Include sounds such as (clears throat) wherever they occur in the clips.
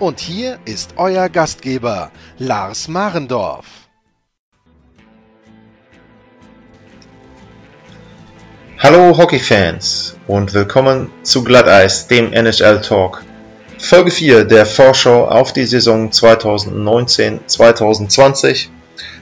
Und hier ist euer Gastgeber, Lars Marendorf. Hallo Hockeyfans und willkommen zu Glatteis, dem NHL Talk. Folge 4 der Vorschau auf die Saison 2019-2020.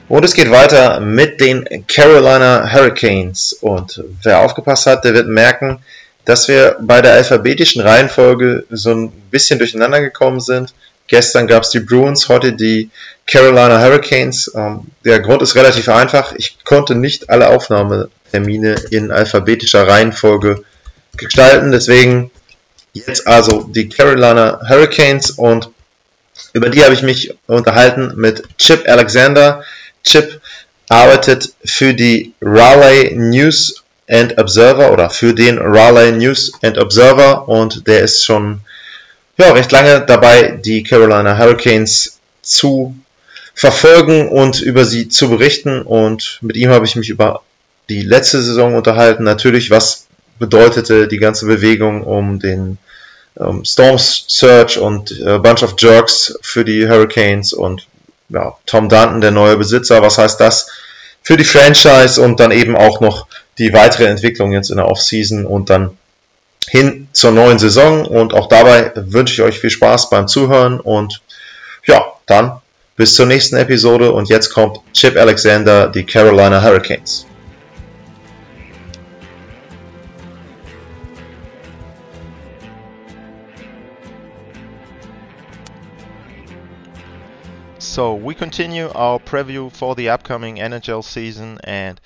Und es geht weiter mit den Carolina Hurricanes. Und wer aufgepasst hat, der wird merken, dass wir bei der alphabetischen Reihenfolge so ein bisschen durcheinander gekommen sind. Gestern gab es die Bruins, heute die Carolina Hurricanes. Ähm, der Grund ist relativ einfach. Ich konnte nicht alle Aufnahmetermine in alphabetischer Reihenfolge gestalten. Deswegen jetzt also die Carolina Hurricanes und über die habe ich mich unterhalten mit Chip Alexander. Chip arbeitet für die Raleigh News and Observer oder für den Raleigh News and Observer und der ist schon ja, recht lange dabei, die Carolina Hurricanes zu verfolgen und über sie zu berichten. Und mit ihm habe ich mich über die letzte Saison unterhalten. Natürlich, was bedeutete die ganze Bewegung um den um Storm Search und äh, Bunch of Jerks für die Hurricanes und ja, Tom Danton, der neue Besitzer. Was heißt das für die Franchise und dann eben auch noch die weitere Entwicklung jetzt in der Offseason und dann hin zur neuen Saison. Und auch dabei wünsche ich euch viel Spaß beim Zuhören und ja, dann bis zur nächsten Episode. Und jetzt kommt Chip Alexander, die Carolina Hurricanes. So we continue our preview for the upcoming NHL season and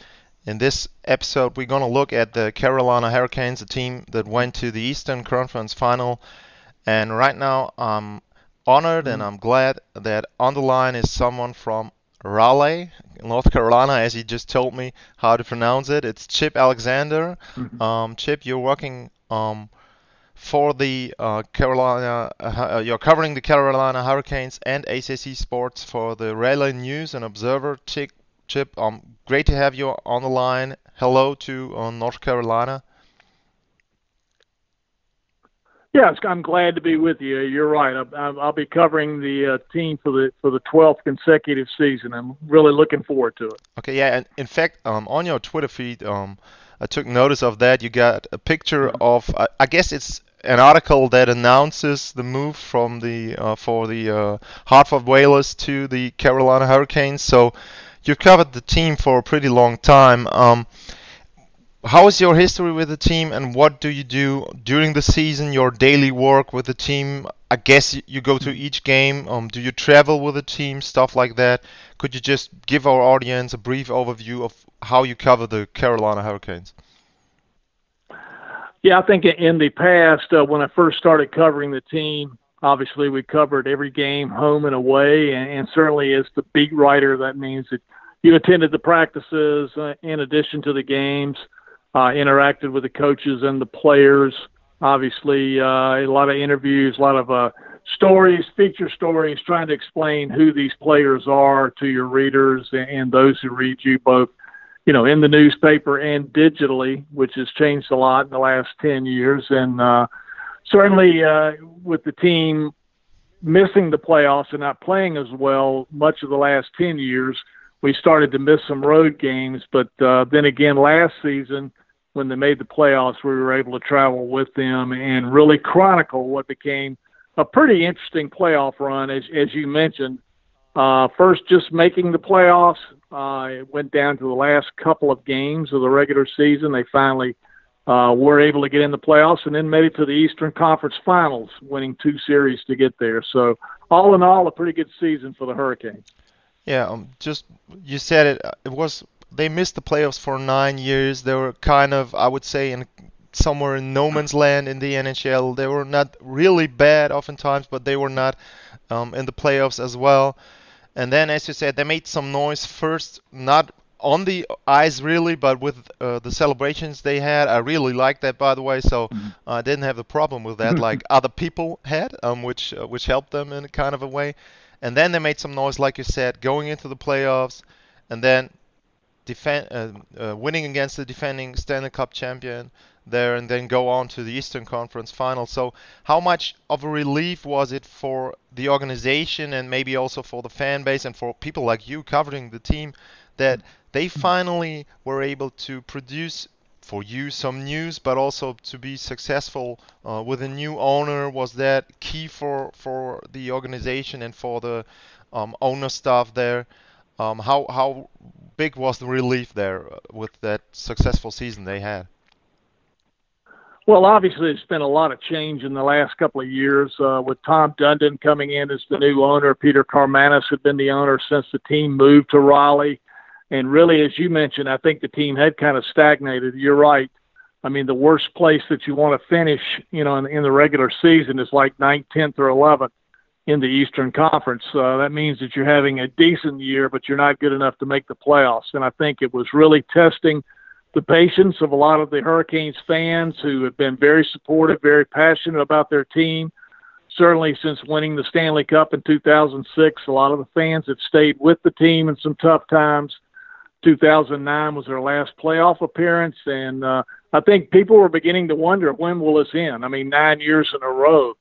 in this episode we're going to look at the Carolina Hurricanes, a team that went to the Eastern Conference final and right now I'm honored and I'm glad that on the line is someone from Raleigh, North Carolina, as he just told me how to pronounce it. It's Chip Alexander. Um, Chip, you're working um, for the uh, Carolina. Uh, you're covering the Carolina Hurricanes and ACC Sports for the Raleigh News and Observer. Chip, Chip, um, great to have you on the line. Hello to uh, North Carolina. Yes, I'm glad to be with you. You're right. I'll, I'll be covering the uh, team for the for the 12th consecutive season. I'm really looking forward to it. Okay, yeah, and in fact, um, on your Twitter feed, um, I took notice of that. You got a picture of, uh, I guess it's an article that announces the move from the uh, for the uh, Hartford Whalers to the Carolina Hurricanes. So you've covered the team for a pretty long time. Um, how is your history with the team, and what do you do during the season? Your daily work with the team. I guess you go to each game. Um, do you travel with the team, stuff like that? Could you just give our audience a brief overview of how you cover the Carolina Hurricanes? Yeah, I think in the past, uh, when I first started covering the team, obviously we covered every game home and away, and, and certainly as the beat writer, that means that you attended the practices uh, in addition to the games, uh, interacted with the coaches and the players. Obviously, uh, a lot of interviews, a lot of uh, stories, feature stories, trying to explain who these players are to your readers and, and those who read you both you know, in the newspaper and digitally, which has changed a lot in the last 10 years. And uh, certainly uh, with the team missing the playoffs and not playing as well much of the last 10 years, we started to miss some road games. But uh, then again, last season, when they made the playoffs, we were able to travel with them and really chronicle what became a pretty interesting playoff run, as, as you mentioned. Uh, first, just making the playoffs, uh, it went down to the last couple of games of the regular season. They finally uh, were able to get in the playoffs and then made it to the Eastern Conference Finals, winning two series to get there. So, all in all, a pretty good season for the Hurricanes. Yeah, um, just you said it. It was they missed the playoffs for nine years. They were kind of, I would say, in somewhere in no man's land in the NHL. They were not really bad oftentimes, but they were not um, in the playoffs as well. And then, as you said, they made some noise first, not on the ice really, but with uh, the celebrations they had. I really liked that, by the way. So mm-hmm. I didn't have the problem with that, like (laughs) other people had, um, which uh, which helped them in a kind of a way. And then they made some noise, like you said, going into the playoffs, and then defend, uh, uh, winning against the defending Stanley Cup champion there, and then go on to the Eastern Conference Final. So, how much of a relief was it for the organization, and maybe also for the fan base, and for people like you covering the team, that they finally were able to produce for you some news, but also to be successful uh, with a new owner. Was that key for for the organization and for the um, owner staff there? Um, how how big was the relief there uh, with that successful season they had? Well, obviously, it's been a lot of change in the last couple of years uh, with Tom Dundon coming in as the new owner. Peter Karmanos had been the owner since the team moved to Raleigh. And really, as you mentioned, I think the team had kind of stagnated. You're right. I mean, the worst place that you want to finish, you know, in, in the regular season is like ninth, 10th, or 11th in the Eastern Conference. Uh, that means that you're having a decent year, but you're not good enough to make the playoffs. And I think it was really testing the patience of a lot of the Hurricanes fans who have been very supportive, very passionate about their team. Certainly, since winning the Stanley Cup in 2006, a lot of the fans have stayed with the team in some tough times. 2009 was their last playoff appearance, and uh, I think people were beginning to wonder when will this end. I mean, nine years in a row,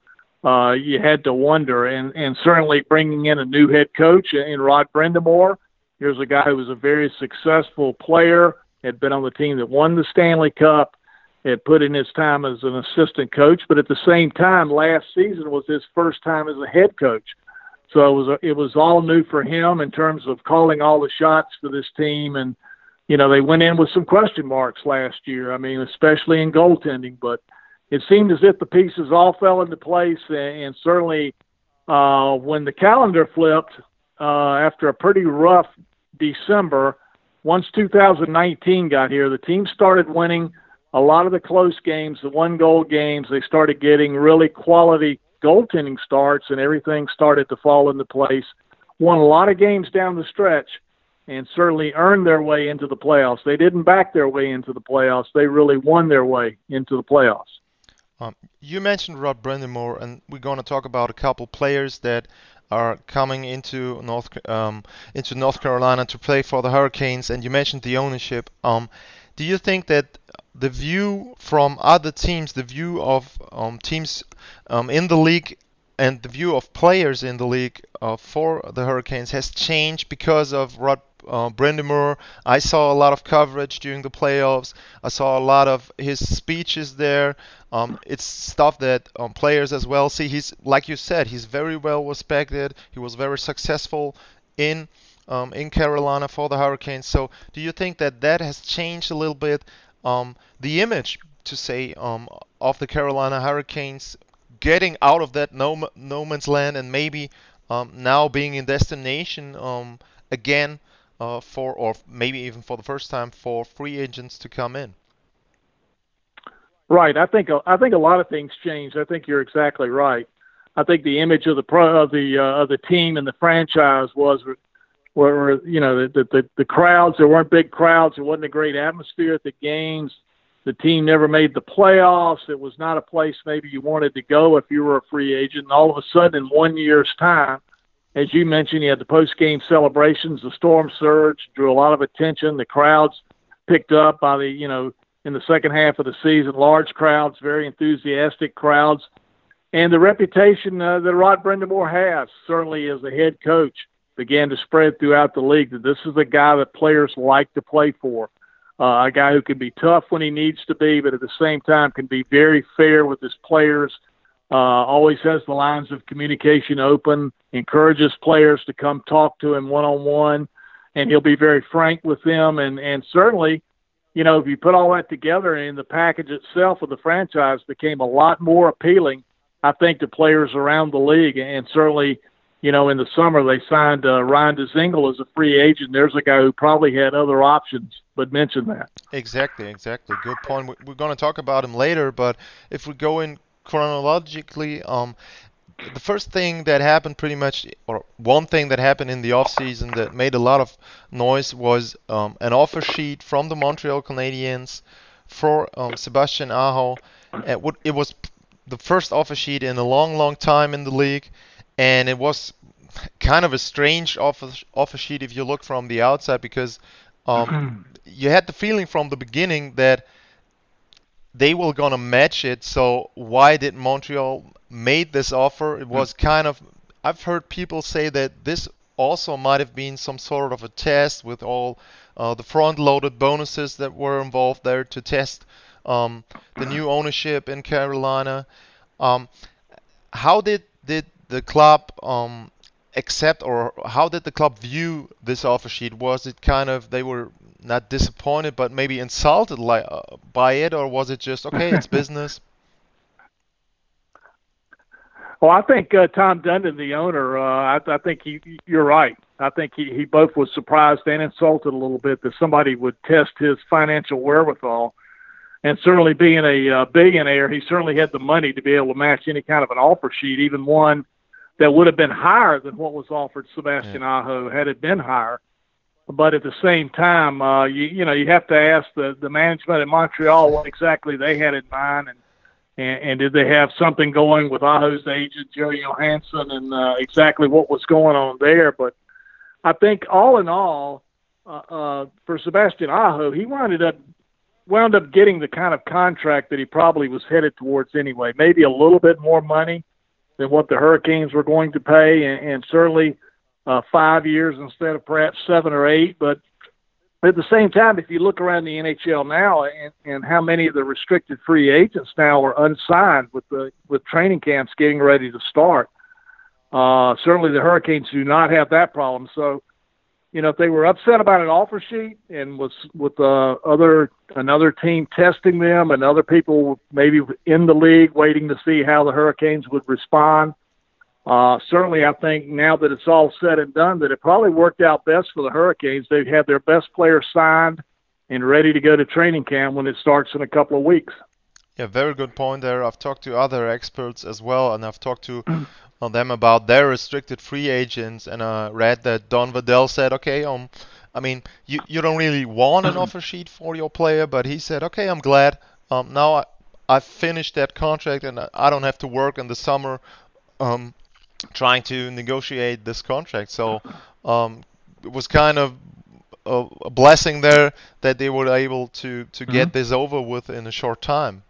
uh, you had to wonder, and and certainly bringing in a new head coach in Rod Brind'Amour. Here's a guy who was a very successful player, had been on the team that won the Stanley Cup, had put in his time as an assistant coach, but at the same time, last season was his first time as a head coach. So it was it was all new for him in terms of calling all the shots for this team, and you know they went in with some question marks last year. I mean, especially in goaltending, but it seemed as if the pieces all fell into place, and, and certainly uh, when the calendar flipped uh, after a pretty rough December, once 2019 got here, the team started winning a lot of the close games, the one goal games. They started getting really quality goaltending starts and everything started to fall into place. Won a lot of games down the stretch and certainly earned their way into the playoffs. They didn't back their way into the playoffs. They really won their way into the playoffs. Um, you mentioned Rod Brind'Amour, and we're going to talk about a couple players that are coming into North um, into North Carolina to play for the Hurricanes. And you mentioned the ownership. Um, do you think that the view from other teams, the view of um, teams um, in the league, and the view of players in the league uh, for the Hurricanes has changed because of Rod uh. I saw a lot of coverage during the playoffs. I saw a lot of his speeches there. Um, it's stuff that um, players as well see. He's like you said, he's very well respected. He was very successful in um, in Carolina for the Hurricanes. So, do you think that that has changed a little bit um, the image, to say, um, of the Carolina Hurricanes getting out of that no, no man's land and maybe um, now being in destination um, again uh, for, or maybe even for the first time, for free agents to come in? Right. I think I think a lot of things changed. I think you're exactly right. I think the image of the pro of the uh, of the team and the franchise was where you know the, the the crowds there weren't big crowds. There wasn't a great atmosphere at the games. The team never made the playoffs. It was not a place maybe you wanted to go if you were a free agent. And all of a sudden in one year's time as you mentioned you had the post game celebrations the storm surge drew a lot of attention. The crowds picked up by the you know in the second half of the season large crowds very enthusiastic crowds. And the reputation uh, that Rod Brind'Amour has certainly as a head coach began to spread throughout the league that this is a guy that players like to play for. Uh, a guy who can be tough when he needs to be, but at the same time can be very fair with his players. Uh, always has the lines of communication open, encourages players to come talk to him one on one, and he'll be very frank with them. And and certainly, you know, if you put all that together, and the package itself of the franchise became a lot more appealing, I think, to players around the league, and certainly you know, in the summer they signed uh, Ryan Dzingel as a free agent. There's a guy who probably had other options but mention that. Exactly, exactly. Good point. We're going to talk about him later, but if we go in chronologically, um, the first thing that happened pretty much, or one thing that happened in the offseason that made a lot of noise was um, an offer sheet from the Montreal Canadiens for um, Sebastian Aho. It was the first offer sheet in a long, long time in the league, and it was kind of a strange offer, offer sheet if you look from the outside because um, (clears throat) you had the feeling from the beginning that they were gonna match it. So why did Montreal made this offer? It was kind of I've heard people say that this also might have been some sort of a test with all uh, the front-loaded bonuses that were involved there to test um, the new ownership in Carolina. Um, how did did the club um, accept, or how did the club view this offer sheet? Was it kind of they were not disappointed, but maybe insulted like, uh, by it, or was it just okay, it's (laughs) business? Well, I think uh, Tom Dundon, the owner, uh, I, I think he, you're right. I think he, he both was surprised and insulted a little bit that somebody would test his financial wherewithal. And certainly being a uh, billionaire, he certainly had the money to be able to match any kind of an offer sheet, even one that would have been higher than what was offered Sebastian yeah. Aho had it been higher. But at the same time, uh, you you know you have to ask the the management in Montreal what exactly they had in mind, and and, and did they have something going with Aho's agent Jerry Johansson, and uh, exactly what was going on there. But I think all in all, uh, uh, for Sebastian Aho, he wound up wound up getting the kind of contract that he probably was headed towards anyway. Maybe a little bit more money than what the Hurricanes were going to pay, and, and certainly uh, five years instead of perhaps seven or eight. But at the same time, if you look around the NHL now and, and how many of the restricted free agents now are unsigned with the with training camps getting ready to start, uh, certainly the Hurricanes do not have that problem. So you know, if they were upset about an offer sheet and was with uh, other another team testing them and other people maybe in the league waiting to see how the Hurricanes would respond, uh, certainly I think now that it's all said and done, that it probably worked out best for the Hurricanes. They've had their best player signed and ready to go to training camp when it starts in a couple of weeks. Yeah, very good point there. I've talked to other experts as well, and I've talked to (clears throat) them about their restricted free agents, and I uh, read that Don Waddell said, okay, um, I mean, you you don't really want an (clears throat) offer sheet for your player, but he said, okay, I'm glad. Um, now I I finished that contract, and I don't have to work in the summer, um, trying to negotiate this contract. So, um, it was kind of a, a, blessing there that they were able to to mm-hmm. get this over with in a short time.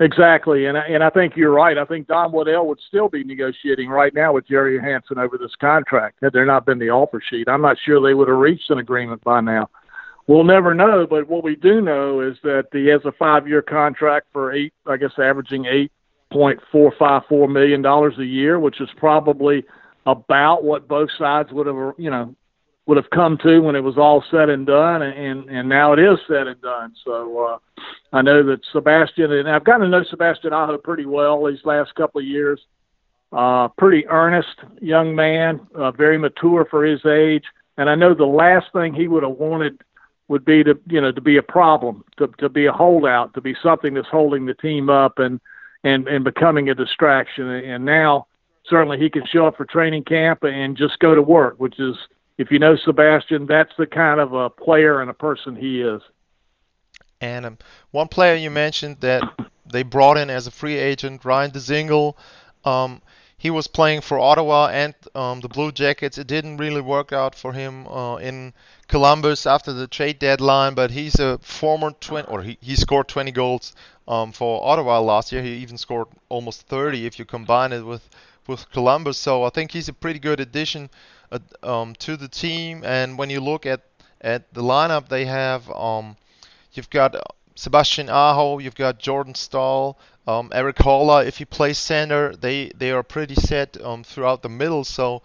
Exactly, and I, and I think you're right. I think Don Waddell would still be negotiating right now with Jerry Johansson over this contract had there not been the offer sheet. I'm not sure they would have reached an agreement by now. We'll never know, but what we do know is that he has a five-year contract for eight, I guess, averaging eight point four five four million dollars a year, which is probably about what both sides would have, you know, would have come to when it was all said and done, and and now it is said and done. So uh, I know that Sebastian and I've gotten to know Sebastian Aho pretty well these last couple of years. Uh, pretty earnest young man, uh, very mature for his age, and I know the last thing he would have wanted would be to you know to be a problem, to to be a holdout, to be something that's holding the team up and and and becoming a distraction. And now certainly he can show up for training camp and just go to work, which is if you know Sebastian, that's the kind of a player and a person he is. And um, one player you mentioned that (coughs) they brought in as a free agent, Ryan Dzingel. Um, he was playing for Ottawa and um, the Blue Jackets. It didn't really work out for him uh, in Columbus after the trade deadline, but he's a former 20, or he, he scored 20 goals um, for Ottawa last year. He even scored almost 30 if you combine it with with Columbus. So I think he's a pretty good addition um, to the team. And when you look at at the lineup they have, um, you've got Sebastian Aho, you've got Jordan Staal, um, Erik Haula. If he plays center, they they are pretty set um, throughout the middle. So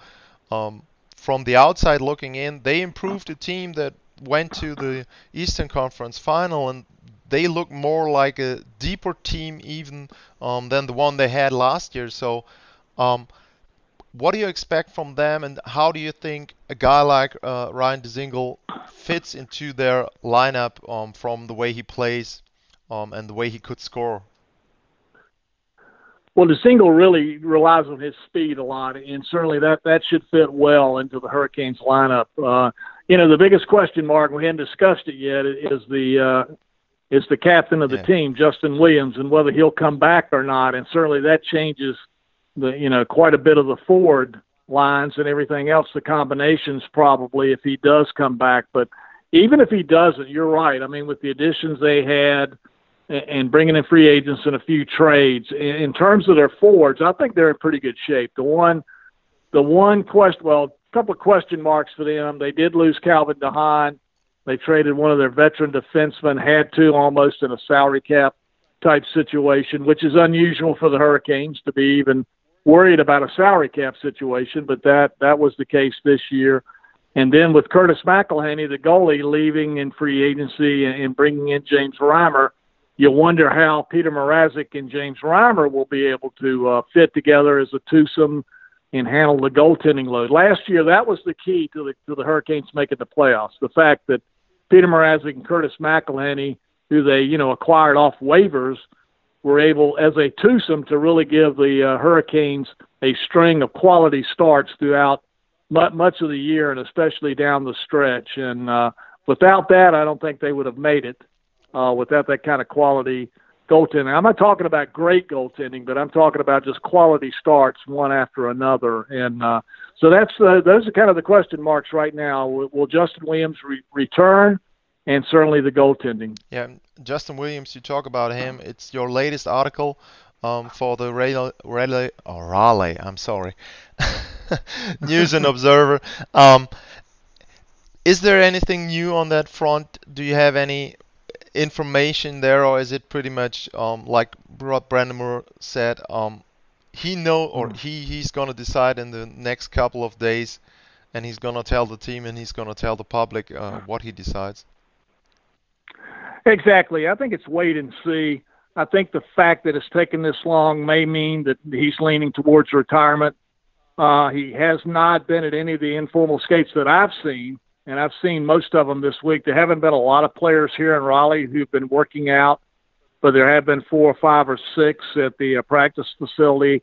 um, from the outside looking in, they improved a team that went to the Eastern Conference Final and they look more like a deeper team even um, than the one they had last year. So um, what do you expect from them, and how do you think a guy like uh, Ryan Dzingel fits into their lineup um, from the way he plays um, and the way he could score? Well, Dzingel really relies on his speed a lot, and certainly that that should fit well into the Hurricanes lineup. Uh, you know, the biggest question mark we haven't discussed it yet is the uh, is the captain of the yeah. team, Justin Williams, and whether he'll come back or not. And certainly that changes the you know quite a bit of the forward lines and everything else. The combinations probably if he does come back, but even if he doesn't, you're right. I mean, with the additions they had and bringing in free agents and a few trades. In terms of their forwards, I think they're in pretty good shape. The one, the one question, well, a couple of question marks for them. They did lose Calvin de Haan. They traded one of their veteran defensemen, had to almost in a salary cap type situation, which is unusual for the Hurricanes to be even worried about a salary cap situation, but that that was the case this year. And then with Curtis McElhinney, the goalie, leaving in free agency and bringing in James Reimer, you wonder how Peter Mrazek and James Reimer will be able to uh, fit together as a twosome and handle the goaltending load. Last year, that was the key to the to the Hurricanes making the playoffs. The fact that Peter Mrazek and Curtis McElhinney, who they you know acquired off waivers, were able as a twosome to really give the uh, Hurricanes a string of quality starts throughout much of the year and especially down the stretch. And uh, without that, I don't think they would have made it uh, without that kind of quality goaltending. I'm not talking about great goaltending, but I'm talking about just quality starts one after another. And uh, so that's uh, those are kind of the question marks right now. Will, will Justin Williams re- return? And certainly the goaltending. Yeah, Justin Williams. You talk about him. It's your latest article um, for the Raleigh, oh, Raleigh I'm sorry, (laughs) News and Observer. Um, is there anything new on that front? Do you have any information there, or is it pretty much um, like Rod Brind'Amour said? Um, he know or he he's gonna decide in the next couple of days, and he's gonna tell the team and he's gonna tell the public uh, what he decides. Exactly. I think it's wait and see. I think the fact that it's taken this long may mean that he's leaning towards retirement. Uh, he has not been at any of the informal skates that I've seen and I've seen most of them this week. There haven't been a lot of players here in Raleigh who've been working out, but there have been four or five or six at the uh, practice facility.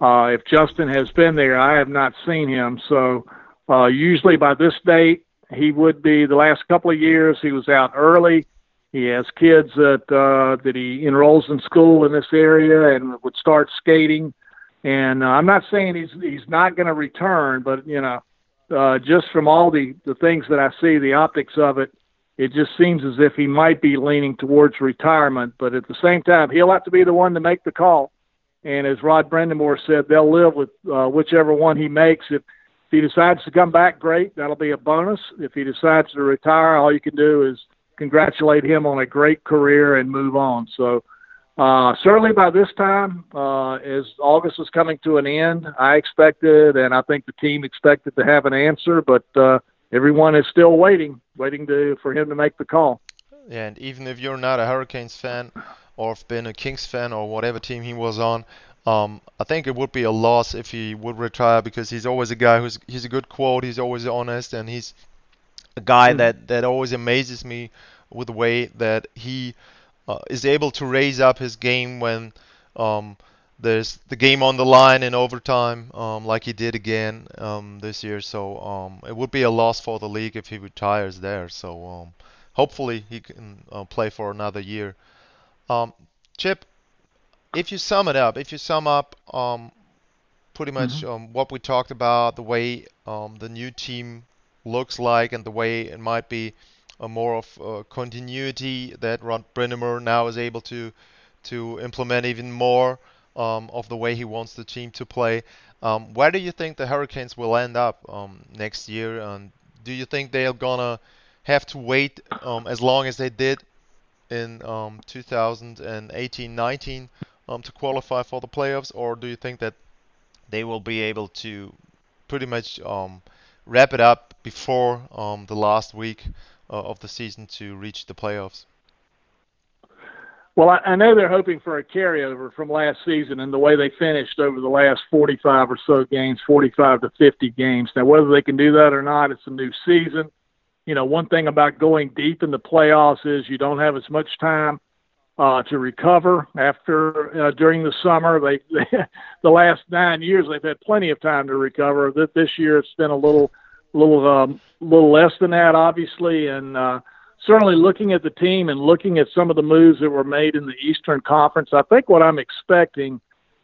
Uh, if Justin has been there, I have not seen him. So uh, usually by this date, he would be. The last couple of years, he was out early. He has kids that uh, that he enrolls in school in this area and would start skating. And uh, I'm not saying he's he's not going to return, but you know uh, just from all the, the things that I see, the optics of it, it just seems as if he might be leaning towards retirement. But at the same time, he'll have to be the one to make the call. And as Rod Brind'Amour said, they'll live with uh, whichever one he makes. If, if he decides to come back, great. That'll be a bonus. If he decides to retire, all you can do is congratulate him on a great career and move on. So uh, certainly by this time, uh, as August was coming to an end, I expected, and I think the team expected to have an answer, but uh, everyone is still waiting, waiting to for him to make the call. And even if you're not a Hurricanes fan, or have been a Kings fan, or whatever team he was on, um, I think it would be a loss if he would retire because he's always a guy who's he's a good quote, he's always honest, and he's a guy mm-hmm. that that always amazes me with the way that he uh, is able to raise up his game when um, there's the game on the line in overtime, um, like he did again um, this year. So um, it would be a loss for the league if he retires there. So um, hopefully he can uh, play for another year. Um, Chip, if you sum it up, if you sum up pretty much mm-hmm. what we talked about, the way the new team looks like, and the way it might be a more of a continuity that Rod Brind'Amour now is able to to implement even more um, of the way he wants the team to play. Um, where do you think the Hurricanes will end up um, next year? And do you think they're gonna have to wait um, as long as they did in 2018-19 um, um, to qualify for the playoffs, or do you think that they will be able to pretty much wrap it up before the last week uh, of the season to reach the playoffs? Well, I, I know they're hoping for a carryover from last season and the way they finished over the last 45 or so games, 45 to 50 games. Now, whether they can do that or not, it's a new season. You know, one thing about going deep in the playoffs is you don't have as much time uh, to recover after uh, during the summer. They, (laughs) they the last nine years they've had plenty of time to recover. This, this year it's been a little, little, um, little less than that, obviously, and. Uh, certainly looking at the team and looking at some of the moves that were made in the Eastern Conference, I think what I'm expecting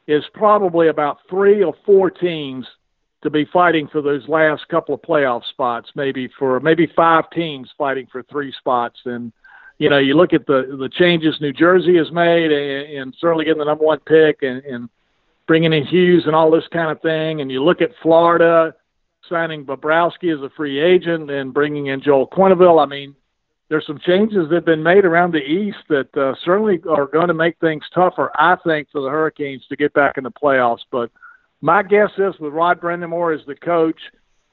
is probably about three or four teams to be fighting for those last couple of playoff spots, maybe for maybe five teams fighting for three spots. And you know, you look at the the changes New Jersey has made, and, and certainly getting the number one pick, and, and bringing in Hughes and all this kind of thing. And you look at Florida signing Bobrovsky as a free agent and bringing in Joel Quenneville. I mean, there's some changes that have been made around the East that uh, certainly are going to make things tougher, I think, for the Hurricanes to get back in the playoffs. But my guess is with Rod Brind'Amour as the coach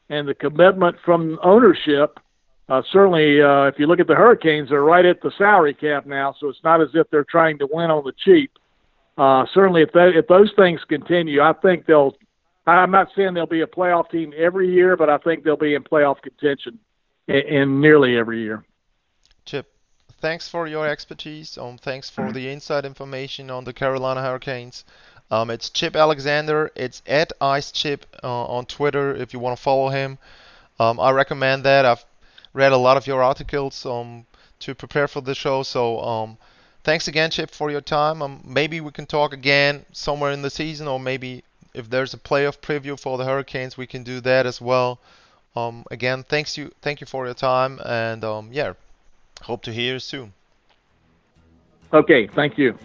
and the commitment from ownership, uh, certainly uh, if you look at the Hurricanes, they're right at the salary cap now, so it's not as if they're trying to win on the cheap. Uh, certainly, if, if those things continue, I think they'll. I'm not saying they'll be a playoff team every year, but I think they'll be in playoff contention in, in nearly every year. Chip, thanks for your expertise. Um, thanks for the inside information on the Carolina Hurricanes. Um, it's Chip Alexander. It's at IceChip uh, on Twitter if you want to follow him. Um, I recommend that. I've read a lot of your articles um, to prepare for the show. So um, thanks again, Chip, for your time. Um, maybe we can talk again somewhere in the season, or maybe if there's a playoff preview for the Hurricanes, we can do that as well. Um, again, thanks you, thank you for your time, and um, yeah, Hope to hear you soon. Okay, thank you.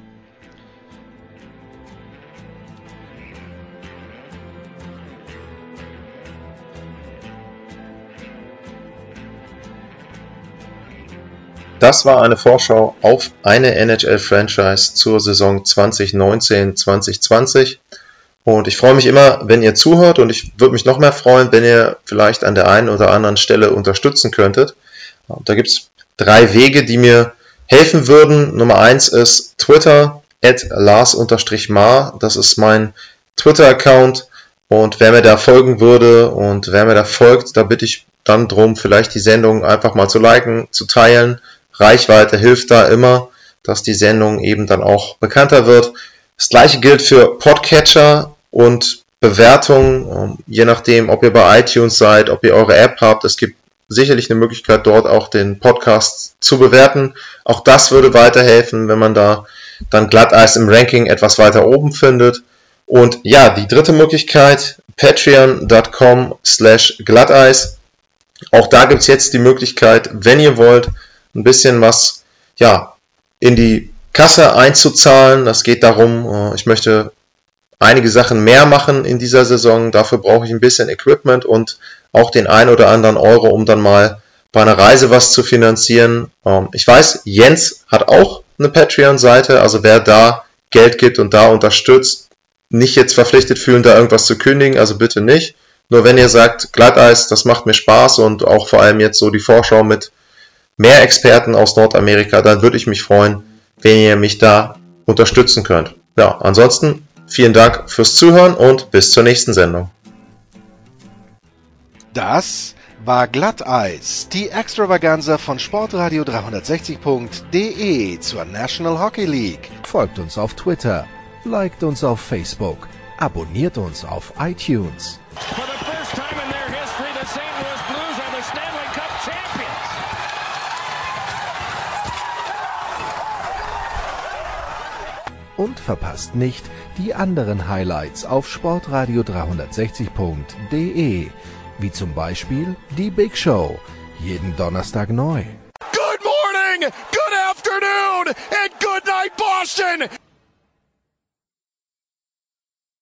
Das war eine Vorschau auf eine NHL-Franchise zur Saison 2019-2020. Und ich freue mich immer, wenn ihr zuhört und ich würde mich noch mehr freuen, wenn ihr vielleicht an der einen oder anderen Stelle unterstützen könntet. Da gibt es drei Wege, die mir helfen würden. Nummer eins ist Twitter, at Lars-Mar. Das ist mein Twitter-Account. Und wer mir da folgen würde und wer mir da folgt, da bitte ich dann drum, vielleicht die Sendung einfach mal zu liken, zu teilen. Reichweite hilft da immer, dass die Sendung eben dann auch bekannter wird. Das gleiche gilt für Podcatcher und Bewertungen, je nachdem, ob ihr bei iTunes seid, ob ihr eure App habt. Es gibt sicherlich eine Möglichkeit, dort auch den Podcast zu bewerten. Auch das würde weiterhelfen, wenn man da dann Glatteis im Ranking etwas weiter oben findet. Und ja, die dritte Möglichkeit, patreon.com slash Glatteis. Auch da gibt's jetzt die Möglichkeit, wenn ihr wollt, ein bisschen was ja, in die Kasse einzuzahlen. Das geht darum, äh, ich möchte einige Sachen mehr machen in dieser Saison. Dafür brauche ich ein bisschen Equipment und auch den ein oder anderen Euro, um dann mal bei einer Reise was zu finanzieren. Ähm, ich weiß, Jens hat auch eine Patreon-Seite, also wer da Geld gibt und da unterstützt, nicht jetzt verpflichtet fühlen, da irgendwas zu kündigen, also bitte nicht. Nur wenn ihr sagt, Glatteis, das macht mir Spaß und auch vor allem jetzt so die Vorschau mit mehr Experten aus Nordamerika, dann würde ich mich freuen, wenn ihr mich da unterstützen könnt. Ja, ansonsten vielen Dank fürs Zuhören und bis zur nächsten Sendung. Das war Glatteis, die Extravaganza von Sportradio 360.de zur National Hockey League. Folgt uns auf Twitter, liked uns auf Facebook, abonniert uns auf iTunes. Und verpasst nicht die anderen Highlights auf Sportradio 360.de wie zum Beispiel die Big Show, jeden Donnerstag neu. Good morning, good afternoon and good night Boston.